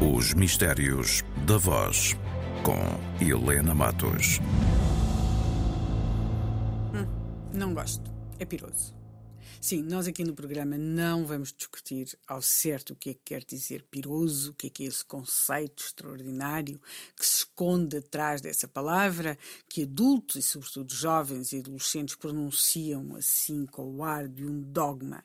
Os Mistérios da Voz, com Helena Matos. Não gosto. É piroso. Sim, nós aqui no programa não vamos discutir ao certo o que é que quer dizer piroso, o que é que é esse conceito extraordinário que se esconde atrás dessa palavra, que adultos e sobretudo jovens e adolescentes pronunciam assim com o ar de um dogma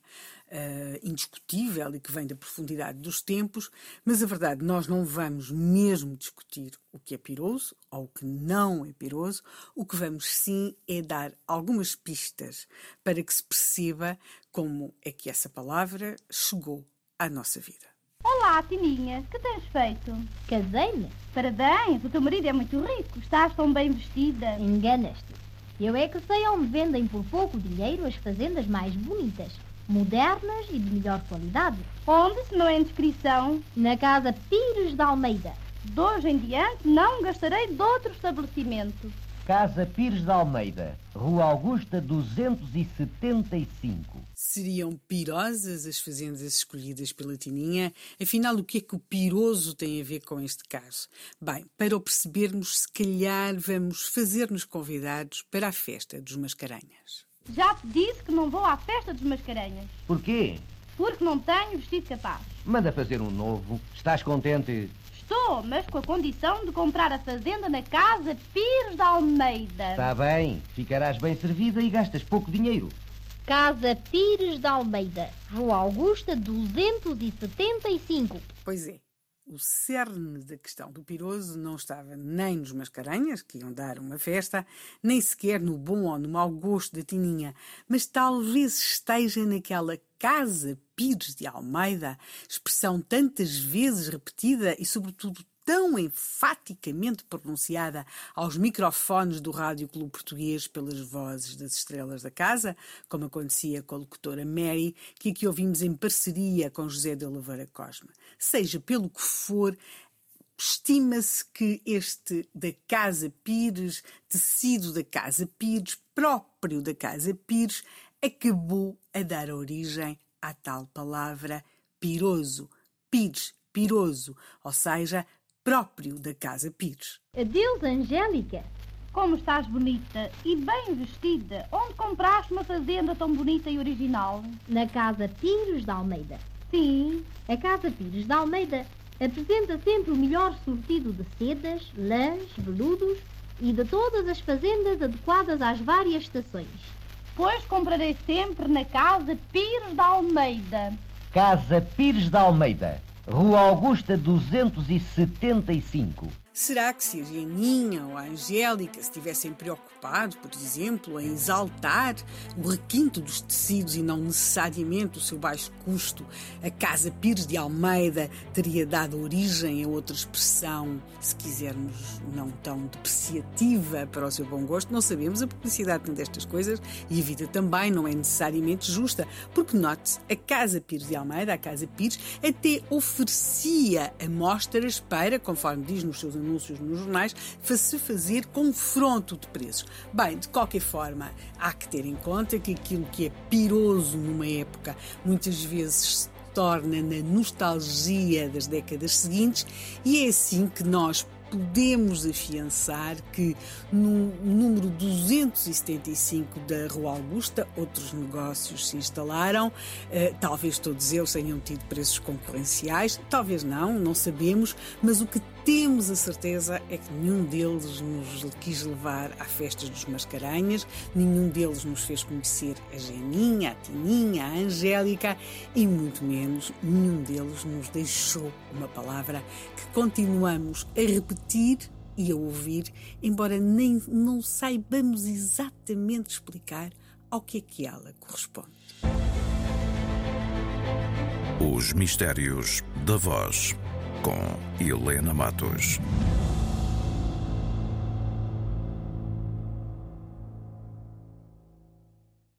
uh, indiscutível e que vem da profundidade dos tempos, mas a verdade, nós não vamos mesmo discutir o que é piroso ou o que não é piroso, o que vamos sim é dar algumas pistas para que se perceba como é que essa palavra chegou à nossa vida. Olá, Tininha, que tens feito? Casei-me? Parabéns, o teu marido é muito rico, estás tão bem vestida. Enganas-te. Eu é que sei onde vendem por pouco dinheiro as fazendas mais bonitas modernas e de melhor qualidade. Onde, se não é inscrição? Na Casa Pires de Almeida. De hoje em diante não gastarei de outro estabelecimento. Casa Pires de Almeida, Rua Augusta 275. Seriam pirosas as fazendas escolhidas pela Tininha? Afinal, o que é que o piroso tem a ver com este caso? Bem, para o percebermos, se calhar vamos fazer-nos convidados para a festa dos Mascarenhas. Já te disse que não vou à festa dos Mascarenhas. Porquê? Porque não tenho vestido capaz. Manda fazer um novo. Estás contente? Estou, mas com a condição de comprar a fazenda na casa Pires de Almeida. Está bem. Ficarás bem servida e gastas pouco dinheiro. Casa Pires de Almeida, Rua Augusta 275. Pois é. O cerne da questão do piroso não estava nem nos mascarenhas, que iam dar uma festa, nem sequer no bom ou no mau gosto da Tininha, mas talvez esteja naquela casa Pires de Almeida, expressão tantas vezes repetida e, sobretudo, tão enfaticamente pronunciada aos microfones do Rádio Clube Português pelas vozes das estrelas da casa, como acontecia com a locutora Mary, que aqui ouvimos em parceria com José de Oliveira Cosma. Seja pelo que for, estima-se que este da Casa Pires, tecido da Casa Pires, próprio da Casa Pires, acabou a dar origem à tal palavra piroso. Pires, piroso, ou seja, próprio da Casa Pires. Adeus, Angélica. Como estás bonita e bem vestida. Onde compraste uma fazenda tão bonita e original? Na Casa Pires de Almeida. Sim. A Casa Pires de Almeida apresenta sempre o melhor sortido de sedas, lãs, veludos e de todas as fazendas adequadas às várias estações. Pois comprarei sempre na Casa Pires de Almeida. Casa Pires de Almeida, Rua Augusta 275. Será que se a Janinha ou a Angélica se tivessem preocupado, por exemplo, em exaltar o requinto dos tecidos e não necessariamente o seu baixo custo, a Casa Pires de Almeida teria dado origem a outra expressão, se quisermos, não tão depreciativa para o seu bom gosto? Não sabemos, a publicidade tem destas coisas e a vida também não é necessariamente justa, porque note-se, a Casa Pires de Almeida, a Casa Pires, até oferecia amostras para, conforme diz nos seus anúncios nos jornais, se fazer confronto de preços. Bem, de qualquer forma, há que ter em conta que aquilo que é piroso numa época muitas vezes se torna na nostalgia das décadas seguintes e é assim que nós podemos afiançar que no número 275 da Rua Augusta outros negócios se instalaram, eh, talvez todos eles tenham tido preços concorrenciais, talvez não, não sabemos, mas o que temos a certeza é que nenhum deles nos quis levar à festa dos Mascarenhas, nenhum deles nos fez conhecer a Geninha, a Tininha, a Angélica e muito menos nenhum deles nos deixou uma palavra que continuamos a repetir e a ouvir, embora nem não saibamos exatamente explicar ao que é que ela corresponde. Os Mistérios da Voz, com Helena Matos.